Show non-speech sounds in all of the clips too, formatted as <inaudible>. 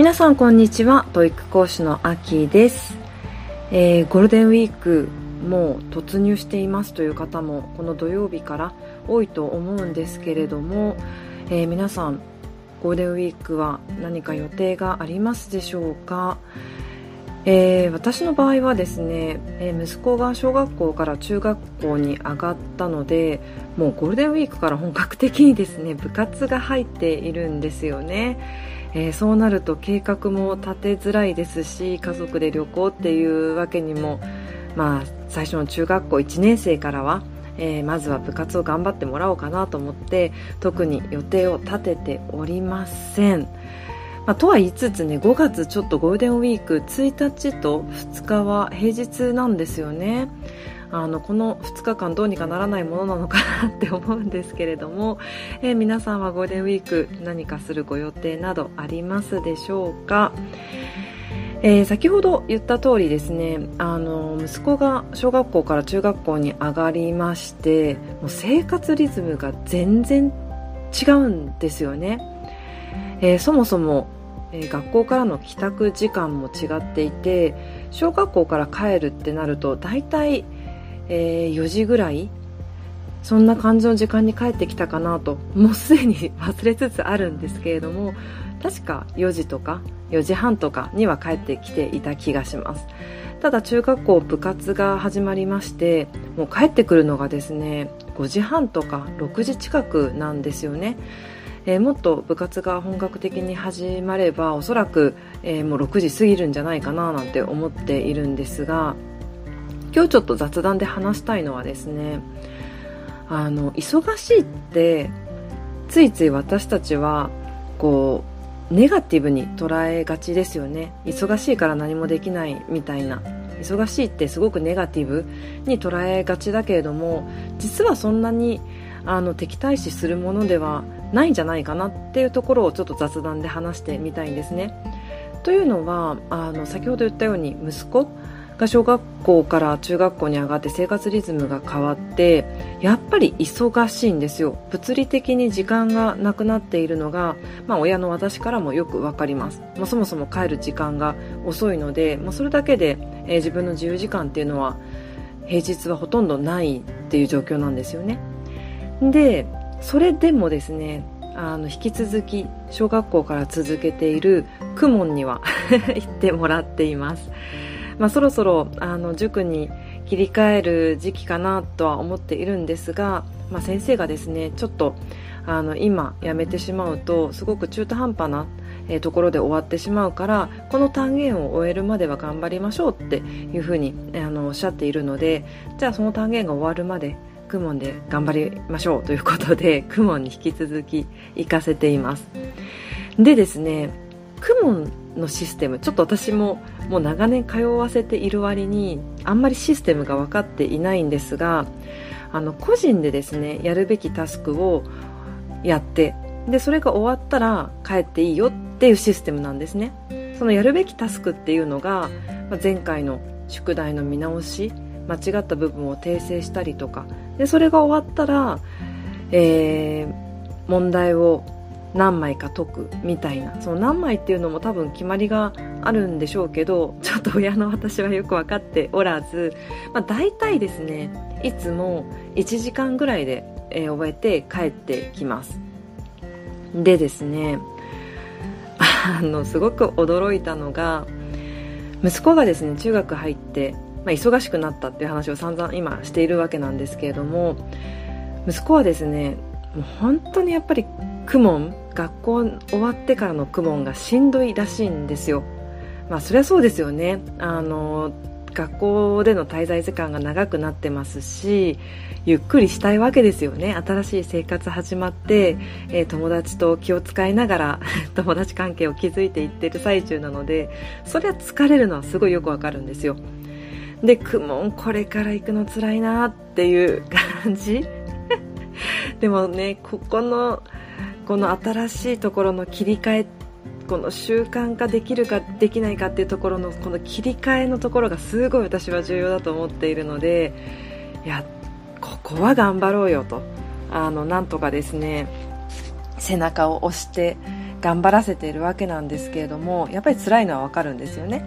皆さんこんにちは。 TOEIC 講師のあきです、えー、ゴールデンウィークもう突入していますという方もこの土曜日から多いと思うんですけれども、えー、皆さんゴールデンウィークは何か予定がありますでしょうか、えー、私の場合はですね、え、息子が小学校から中学校に上がったのでもうゴールデンウィークから本格的にですね部活が入っているんですよね、えー、そうなると計画も立てづらいですし家族で旅行っていうわけにもまあ最初の中学校1年生からはえー、まずは部活を頑張ってもらおうかなと思って特に予定を立てておりません。まあ、とは言いつつね5月ちょっとゴールデンウィーク1日と2日は平日なんですよねあのこの2日間どうにかならないものなのかなって思うんですけれども、えー、皆さんはゴールデンウィーク何かするご予定などありますでしょうか？えー、先ほど言った通りですねあの息子が小学校から中学校に上がりましてもう生活リズムが全然違うんですよね、えー、そもそもえ、学校からの帰宅時間も違っていて小学校から帰るってなると大体、えー、4時ぐらい？そんな感じの時間に帰ってきたかなと。もうすでに <laughs> 忘れつつあるんですけれども確か4時とか4時半とかには帰ってきていた気がします。ただ中学校部活が始まりましてもう帰ってくるのがですね5時半とか6時近くなんですよね。えー、もっと部活が本格的に始まればおそらく、えー、もう6時過ぎるんじゃないかななんて思っているんですが今日ちょっと雑談で話したいのはですねあの忙しいってついつい私たちはこうネガティブに捉えがちですよね忙しいから何もできないみたいな忙しいってすごくネガティブに捉えがちだけれども実はそんなにあの敵対視するものではないんじゃないかなっていうところをちょっと雑談で話してみたいんですね。というのはあの先ほど言ったように息子が小学校から中学校に上がって生活リズムが変わってやっぱり忙しいんですよ。物理的に時間がなくなっているのが、まあ、親の私からもよく分かります、まあ、そもそも帰る時間が遅いので、まあ、それだけで、えー、自分の自由時間っていうのは平日はほとんどないっていう状況なんですよね。でそれでもですねあの引き続き小学校から続けている公文には <laughs> 行ってもらっています、まあ、そろそろあの塾に切り替える時期かなとは思っているんですが、まあ、先生がですねちょっとあの今やめてしまうとすごく中途半端なところで終わってしまうからこの単元を終えるまでは頑張りましょうっていうふうにあのおっしゃっているのでじゃあその単元が終わるまでクモンで頑張りましょうということでクモンに引き続き行かせています。でですねクモンのシステム。ちょっと私ももう長年通わせている割にあんまりシステムが分かっていないんですがあの個人でですねやるべきタスクをやってでそれが終わったら帰っていいよっていうシステムなんですね。そのやるべきタスクっていうのが、前回の宿題の見直し間違った部分を訂正したりとか。でそれが終わったら、えー、問題を何枚か解くみたいな。その何枚っていうのも多分決まりがあるんでしょうけど <laughs> ちょっと親の私はよく分かっておらず、まあ、大体ですねいつも1時間ぐらいで、えー、終えて帰ってきます。でですね <laughs> あのすごく驚いたのが息子がですね中学入ってまあ、忙しくなったっていう話を散々今しているわけなんですけれども息子はですねもう本当にやっぱり公文学校終わってからの公文がしんどいらしいんですよ。まあそりゃそうですよね。あの学校での滞在時間が長くなってますしゆっくりしたいわけですよね。新しい生活始まって、えー、友達と気を使いながら <laughs> 友達関係を築いていってる最中なのでそりゃ疲れるのはすごいよくわかるんですよ。でクモンこれから行くの辛いなっていう感じ。<laughs> でもねここのこの新しいところの切り替えこの習慣化できるかできないかっていうところのこの切り替えのところがすごい私は重要だと思っているのでいやここは頑張ろうよとあのなんとかですね。背中を押して頑張らせているわけなんですけれどもやっぱり辛いのはわかるんですよね。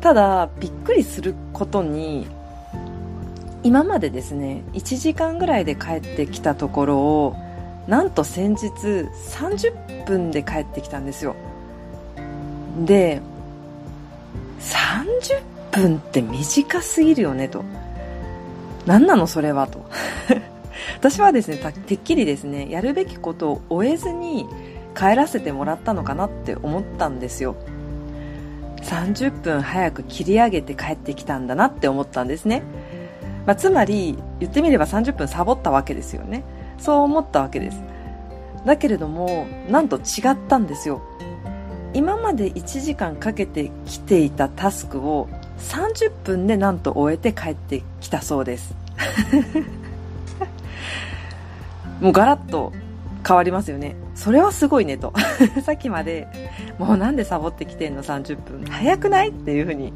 ただびっくりすることに今までですね1時間ぐらいで帰ってきたところをなんと先日30分で帰ってきたんですよ。で30分って短すぎるよねと。何なのそれはと。<laughs> 私はですねてっきりですねやるべきことを終えずに帰らせてもらったのかなって思ったんですよ。30分早く切り上げて帰ってきたんだなって思ったんですね。まあ、つまり言ってみれば30分サボったわけですよね。そう思ったわけです。だけれどもなんと違ったんですよ。今まで1時間かけてきていたタスクを30分でなんと終えて帰ってきたそうです。<laughs> もうガラッと変わりますよね。それはすごいねと。<laughs> さっきまでもうなんでサボってきてんの？30分。早くない？っていうふうに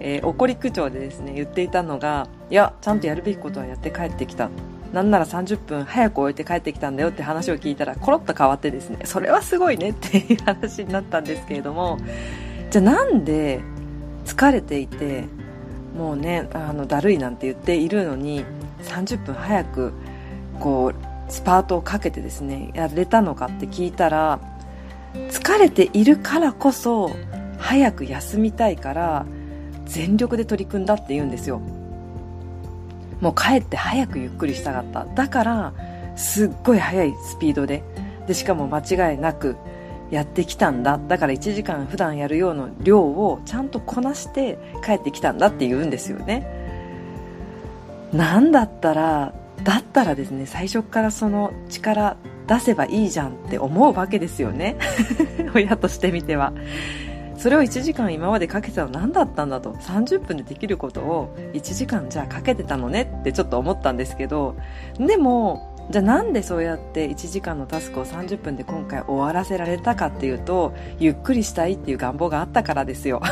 えー、怒り口調でですね言っていたのがいやちゃんとやるべきことはやって帰ってきた。なんなら30分早く終えて帰ってきたんだよって話を聞いたらコロッと変わってですねそれはすごいねっていう話になったんですけれどもじゃあなんで疲れていてもうねあのだるいなんて言っているのに30分早くこうスパートをかけてですねやれたのかって聞いたら疲れているからこそ早く休みたいから全力で取り組んだって言うんですよ。もう帰って早くゆっくりしたかった。だからすっごい速いスピードで。でしかも間違いなくやってきたんだ。だから1時間普段やるような量をちゃんとこなして帰ってきたんだって言うんですよね。なんだったらだったらですね最初からその力出せばいいじゃんって思うわけですよね。<laughs> 親としてみては。それを1時間今までかけてたの何だったんだと。30分でできることを1時間じゃあかけてたのねってちょっと思ったんですけど。でもじゃあなんでそうやって1時間のタスクを30分で今回終わらせられたかっていうとゆっくりしたいっていう願望があったからですよ。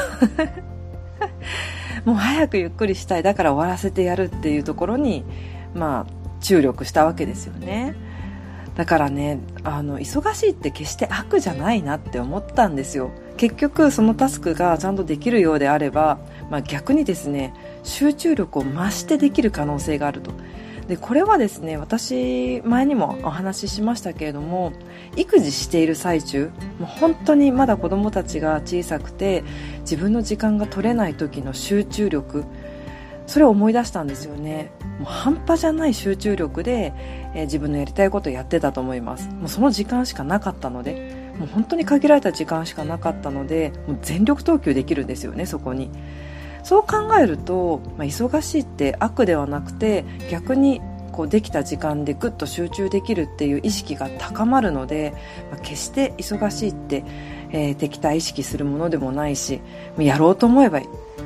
<laughs> もう早くゆっくりしたい。だから終わらせてやるっていうところにまあ注力したわけですよね。だからねあの忙しいって決して悪じゃないなって思ったんですよ。結局そのタスクがちゃんとできるようであれば、まあ、逆にですね集中力を増してできる可能性があると。でこれはですね私前にもお話ししましたけれども育児している最中もう本当にまだ子供たちが小さくて自分の時間が取れない時の集中力それを思い出したんですよね。もう半端じゃない集中力で、えー、自分のやりたいことをやってたと思います。もうその時間しかなかったのでもう本当に限られた時間しかなかったのでもう全力投球できるんですよねそこに。そう考えると、まあ、忙しいって悪ではなくて逆にこうできた時間でぐっと集中できるっていう意識が高まるので、まあ、決して忙しいって、えー、敵対意識するものでもないしやろうと思えば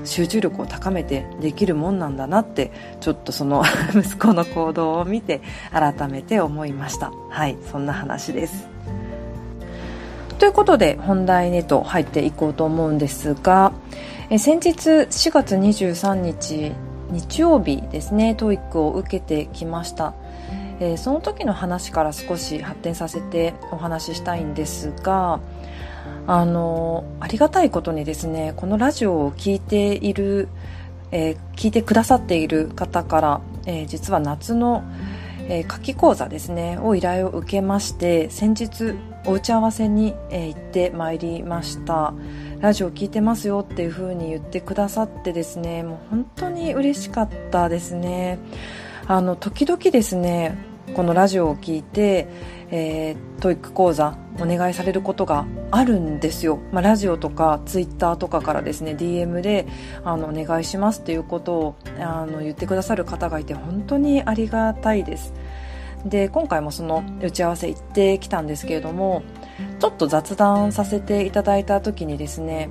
集中力を高めてできるもんなんだなってちょっとその <laughs> 息子の行動を見て改めて思いました。はいそんな話です。ということで本題へと入っていこうと思うんですがえ先日4月23日日曜日ですね TOEIC を受けてきました、えー、その時の話から少し発展させてお話ししたいんですがあのありがたいことにですねこのラジオを聴いている、えー、聞いてくださっている方から、えー、実は夏の、えー、夏季講座ですねを依頼を受けまして先日お打ち合わせに、え行ってまいりました。ラジオ聞いてますよっていう風に言ってくださってですねもう本当に嬉しかったですね。あの時々ですねこのラジオを聞いて、えー、 TOEIC 講座お願いされることがあるんですよ、まあ、ラジオとかツイッターとかからですね DM であのお願いしますっていうことをあの言ってくださる方がいて本当にありがたいです。で今回もその打ち合わせ行ってきたんですけれどもちょっと雑談させていただいた時にですね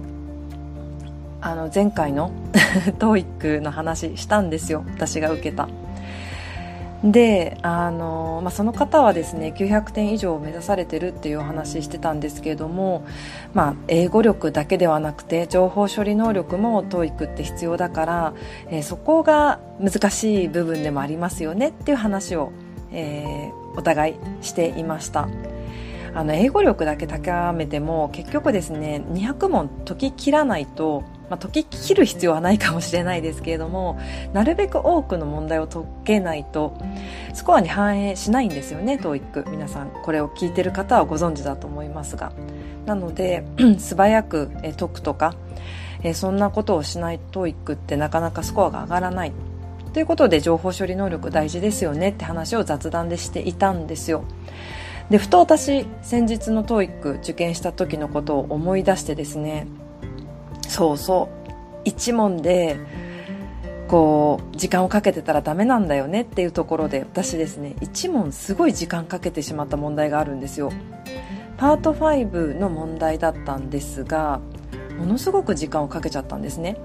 あの前回の <laughs> TOEIC の話したんですよ。私が受けた。であの、まあ、その方はですね900点以上を目指されてるっていうお話してたんですけれども、まあ、英語力だけではなくて情報処理能力も TOEIC って必要だから、えー、そこが難しい部分でもありますよねっていう話をえー、お互いしていました。あの英語力だけ高めても結局ですね200問解き切らないと、まあ、解き切る必要はないかもしれないですけれどもなるべく多くの問題を解けないとスコアに反映しないんですよね TOEIC 皆さんこれを聞いてる方はご存知だと思いますが。なので <clears throat> 素早く解くとかそんなことをしない TOEIC ってなかなかスコアが上がらない。ということで情報処理能力大事ですよねって話を雑談でしていたんですよ。でふと私先日の TOEIC 受験した時のことを思い出してですね。そうそう。一問でこう時間をかけてたらダメなんだよねっていうところで私ですね一問すごい時間かけてしまった問題があるんですよ。パート5の問題だったんですがものすごく時間をかけちゃったんですね。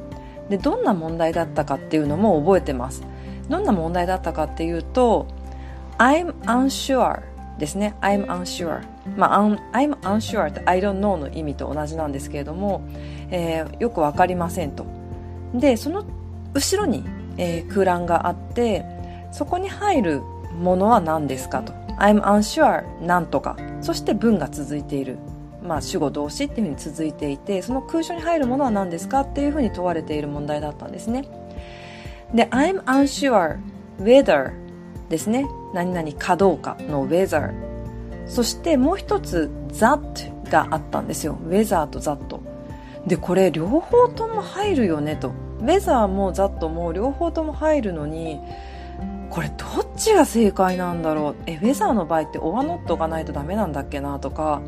でどんな問題だったかっていうのも覚えてます。どんな問題だったかっていうと I'm unsure ですね。I'm unsure まあ I'm unsure って I don't know の意味と同じなんですけれども、えー、よくわかりませんと。でその後ろに、えー、空欄があってそこに入るものは何ですかと。I'm unsure なんとか。そして文が続いている。まあ、主語動詞っていうふうに続いていてその空所に入るものは何ですかっていうふうに問われている問題だったんですね。で I'm unsure whether ですね。何々かどうかの whether そしてもう一つ that があったんですよ。whether と that でこれ両方とも入るよねと。whether も that も両方とも入るのにこれどっちが正解なんだろう。えウェザーの場合ってオアノットがないとダメなんだっけなとか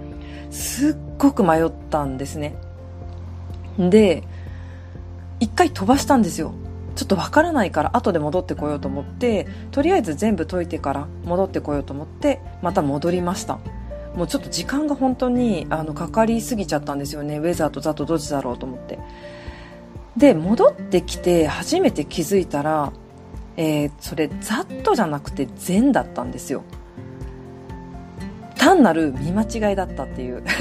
すっごく迷ったんですね。で一回飛ばしたんですよ。ちょっとわからないから後で戻ってこようと思ってとりあえず全部解いてから戻ってこようと思ってまた戻りました。もうちょっと時間が本当にあのかかりすぎちゃったんですよね。ウェザーとザとどっちだろうと思って。で戻ってきて初めて気づいたら、えー、それザッとじゃなくて善だったんですよ。単なる見間違いだったっていう。<laughs>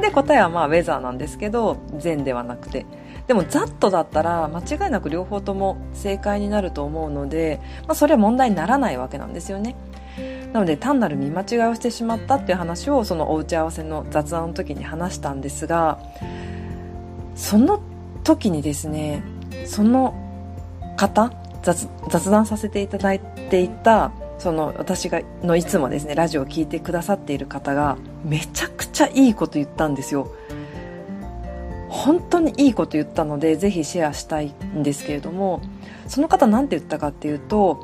で答えはまあウェザーなんですけど善ではなくて。でもざっとだったら間違いなく両方とも正解になると思うので、まあ、それは問題にならないわけなんですよね。なので単なる見間違いをしてしまったっていう話をそのお打ち合わせの雑談の時に話したんですがその時にですねその方雑雑談させていただいていたその私がのいつもですねラジオを聴いてくださっている方がめちゃくちゃいいこと言ったんですよ。本当にいいこと言ったのでぜひシェアしたいんですけれどもその方何て言ったかっていうと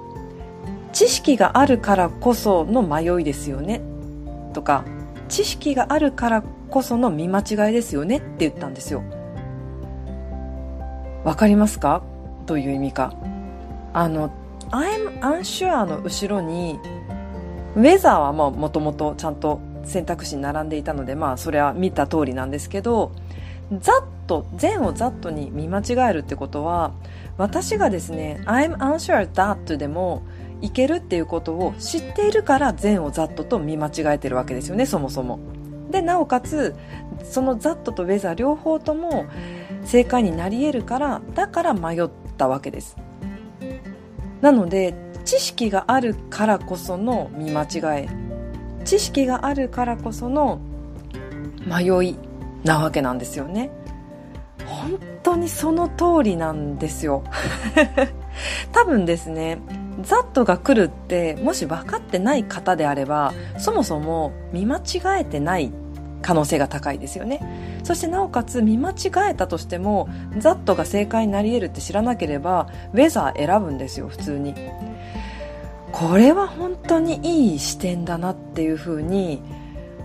知識があるからこその迷いですよねとか知識があるからこその見間違いですよねって言ったんですよ。わかりますか？どういう意味か。あの I'm unsure の後ろにウェザーはもともとちゃんと選択肢に並んでいたのでまあそれは見た通りなんですけどざっと善をざっとに見間違えるってことは私がですね I'm unsure that でもいけるっていうことを知っているから善をざっとと見間違えてるわけですよねそもそも。でなおかつそのざっととウェザー両方とも正解になり得るからだから迷ったわけです。なので知識があるからこその見間違え知識があるからこその迷いなわけなんですよね。本当にその通りなんですよ。<laughs> 多分ですねザットが来るってもし分かってない方であればそもそも見間違えてない可能性が高いですよね。そしてなおかつ見間違えたとしてもザットが正解になり得るって知らなければウェザー選ぶんですよ普通に。これは本当にいい視点だなっていうふうに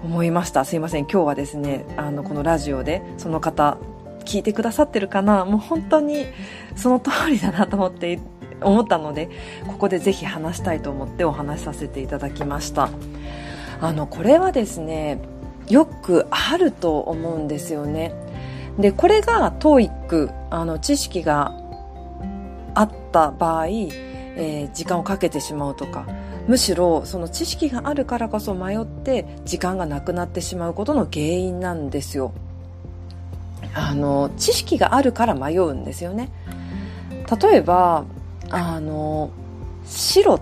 思いました。すいません。今日はですねあのこのラジオでその方聞いてくださってるかな。もう本当にその通りだなと思って思ったのでここでぜひ話したいと思ってお話しさせていただきました。あのこれはですねよくあると思うんですよね。でこれが TOEIC あの知識があった場合、えー、時間をかけてしまうとかむしろその知識があるからこそ迷って時間がなくなってしまうことの原因なんですよ。あの知識があるから迷うんですよね。例えばあの白っ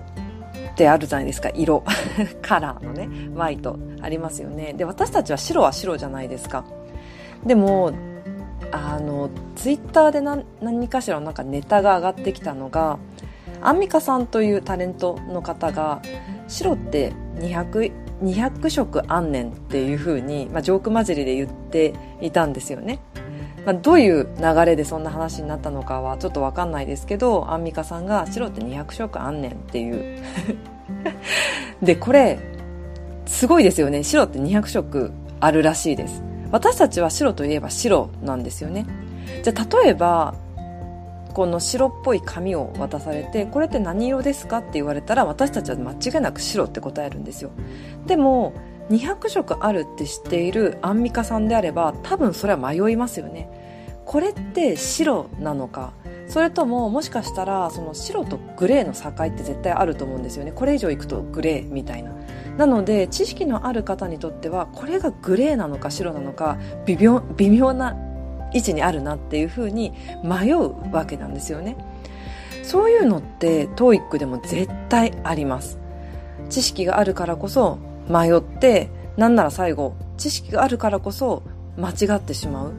てあるじゃないですか。色。<laughs> カラーのね。ホワイト。ありますよね。で私たちは白は白じゃないですか。でもあのツイッターで何何かしらのなんかネタが上がってきたのがアンミカさんというタレントの方が白って200 200色あんねんっていうふうに、まあ、ジョーク交じりで言っていたんですよね。まあ、どういう流れでそんな話になったのかはちょっとわかんないですけどアンミカさんが白って200色あんねんっていう。<laughs> でこれすごいですよね。白って200色あるらしいです。私たちは白といえば白なんですよね。じゃあ例えばこの白っぽい紙を渡されてこれって何色ですかって言われたら私たちは間違いなく白って答えるんですよ。でも200色あるって知っているアンミカさんであれば多分それは迷いますよね。これって白なのか？それとももしかしたらその白とグレーの境って絶対あると思うんですよね。これ以上いくとグレーみたいな。なので知識のある方にとってはこれがグレーなのか白なのか微妙微妙な位置にあるなっていうふうに迷うわけなんですよね。そういうのって TOEIC でも絶対あります。知識があるからこそ迷ってなんなら最後知識があるからこそ間違ってしまう。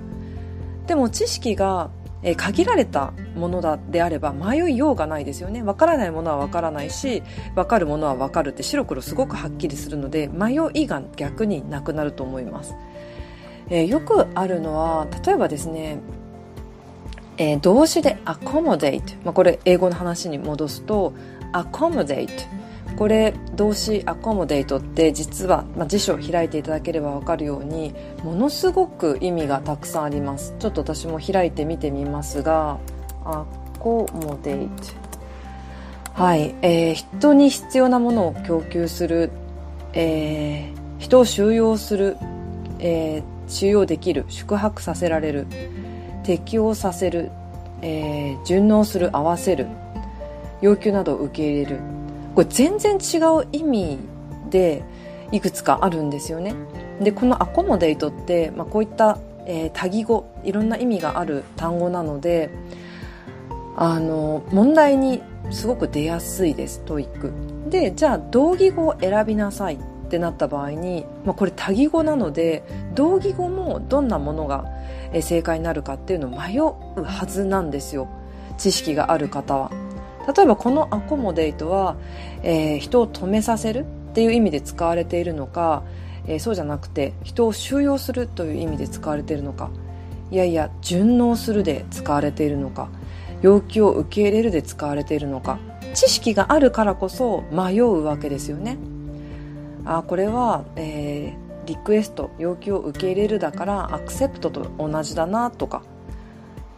でも知識が限られたものだであれば迷いようがないですよね。わからないものはわからないしわかるものはわかるって白黒すごくはっきりするので迷いが逆になくなると思います、えー、よくあるのは例えばですね、えー、動詞で accommodate、まあ、これ英語の話に戻すと accommodate これ動詞アコモデートって実は、まあ、辞書を開いていただければ分かるようにものすごく意味がたくさんあります。ちょっと私も開いてみてみますがアコモデート。はい、えー、人に必要なものを供給する、えー、人を収容する、えー、収容できる宿泊させられる適応させる、えー、順応する合わせる要求などを受け入れる。これ全然違う意味でいくつかあるんですよね。でこの accommodate って、まあ、こういった、えー、多義語いろんな意味がある単語なのであの問題にすごく出やすいです TOEIC でじゃあ同義語を選びなさいってなった場合に、まあ、これ多義語なので同義語もどんなものが正解になるかっていうのを迷うはずなんですよ知識がある方は。例えばこのアコモデイトは、えー、人を止めさせるっていう意味で使われているのか、えー、そうじゃなくて人を収容するという意味で使われているのか。いやいや順応するで使われているのか。要求を受け入れるで使われているのか。知識があるからこそ迷うわけですよね。あこれは、えー、リクエスト要求を受け入れるだからアクセプトと同じだなとか。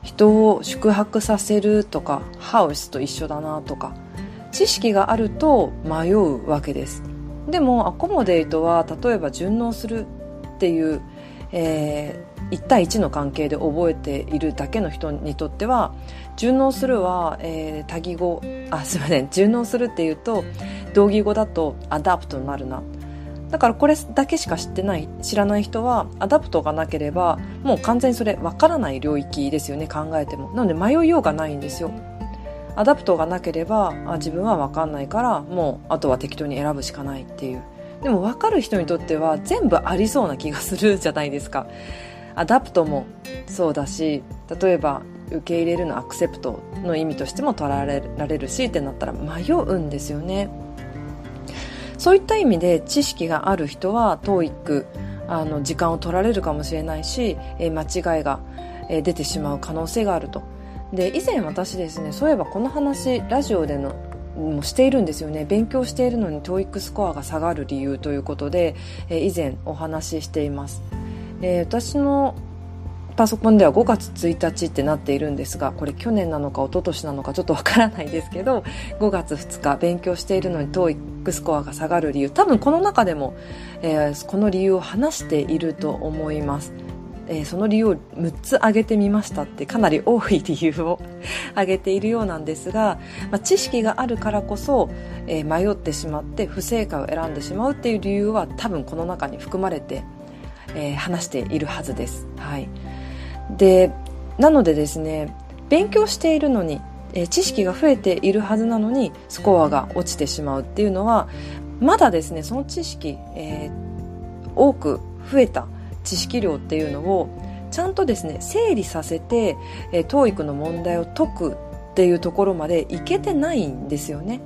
人を宿泊させるとかハウスと一緒だなとか知識があると迷うわけです。でも accommodate は例えば順応するっていう、えー、1対1の関係で覚えているだけの人にとっては順応するは、えー、多義語あすいません順応するっていうと同義語だと adapt になるな。だからこれだけしか知ってない知らない人は adapt がなければもう完全にそれわからない領域ですよね考えても。なので迷いようがないんですよ。adapt がなければあ自分はわかんないからもうあとは適当に選ぶしかないっていう。でも分かる人にとっては全部ありそうな気がするじゃないですか。 adapt もそうだし例えば受け入れるの accept の意味としても捉えられるしってなったら迷うんですよね。そういった意味で知識がある人は TOEIC あの時間を取られるかもしれないし、えー、間違いが、え、出てしまう可能性があると。で以前私ですねそういえばこの話ラジオでのもしているんですよね。勉強しているのに TOEIC スコアが下がる理由ということで、えー、以前お話ししています、え、私のパソコンでは5月1日ってなっているんですがこれ去年なのか一昨年なのかちょっとわからないですけど5月2日勉強しているのに TOEIC スコアが下がる理由多分この中でも、えー、この理由を話していると思います。えー、その理由を6つ挙げてみましたってかなり多い理由を <laughs> 挙げているようなんですが、まあ、知識があるからこそ、えー、迷ってしまって不正解を選んでしまうっていう理由は多分この中に含まれて、えー、話しているはずです。はいでなのでですね勉強しているのにえ、知識が増えているはずなのにスコアが落ちてしまうっていうのはまだですねその知識、えー、多く増えた知識量っていうのをちゃんとですね整理させて、えー、TOEIC の問題を解くっていうところまでいけてないんですよね。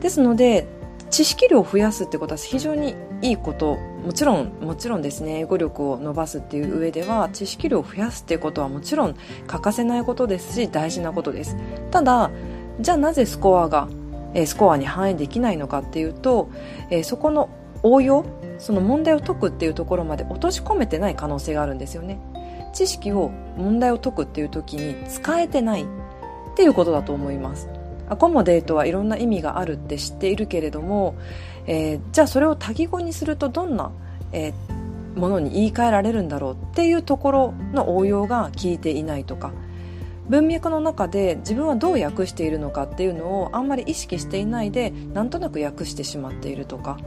ですので知識量を増やすってことは非常にいいこともちろんもちろんですね。英語力を伸ばすっていう上では知識量を増やすっていうことはもちろん欠かせないことですし大事なことです。ただじゃあなぜスコアがスコアに反映できないのかっていうとそこの応用その問題を解くっていうところまで落とし込めてない可能性があるんですよね。知識を問題を解くっていう時に使えてないっていうことだと思います。アコモデートはいろんな意味があるって知っているけれども、えー、じゃあそれを多義語にするとどんな、えー、ものに言い換えられるんだろうっていうところの応用が効いていないとか文脈の中で自分はどう訳しているのかっていうのをあんまり意識していないでなんとなく訳してしまっているとか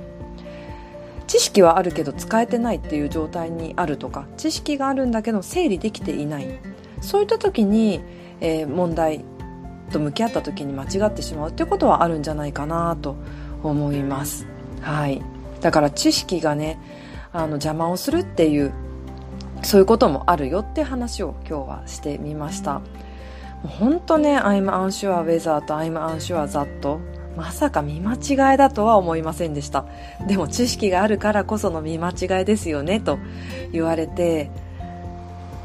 知識はあるけど使えてないっていう状態にあるとか知識があるんだけど整理できていない。そういった時に、えー、問題と向き合った時に間違ってしまうっていうことはあるんじゃないかなと思います。はい。だから知識がね、あの邪魔をするっていう、そういうこともあるよって話を今日はしてみました。本当ね、I'm unsure whether と I'm unsure that まさか見間違いだとは思いませんでした。でも知識があるからこその見間違いですよねと言われて、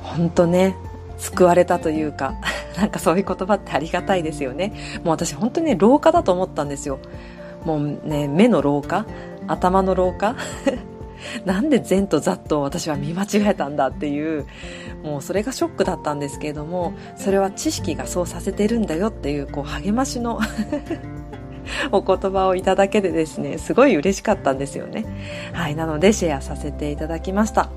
本当ね、救われたというか、<laughs> なんかそういう言葉ってありがたいですよね。もう私本当にね、老化だと思ったんですよ。もうね、目の老化頭の老化 <laughs> なんで善と雑と私は見間違えたんだっていう、もうそれがショックだったんですけれども、それは知識がそうさせてるんだよっていう、こう励ましの <laughs> <laughs> お言葉をいただけでですね、すごい嬉しかったんですよね。はい、なのでシェアさせていただきました。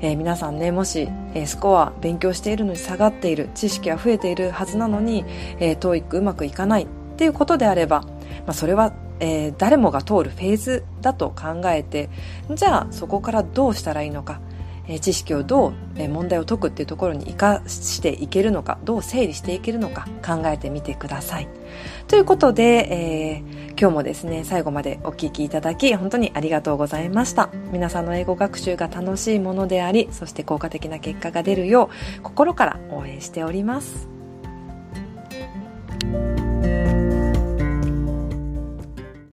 えー、皆さんね、もし、えー、スコア勉強しているのに下がっている、知識は増えているはずなのに、えー、TOEIC うまくいかないっていうことであれば、まあ、それは、えー、誰もが通るフェーズだと考えて、じゃあそこからどうしたらいいのか、え知識をどう、え問題を解くっていうところに生かしていけるのかどう整理していけるのか考えてみてください。ということで、えー、今日もですね最後までお聴きいただき本当にありがとうございました。皆さんの英語学習が楽しいものでありそして効果的な結果が出るよう心から応援しております。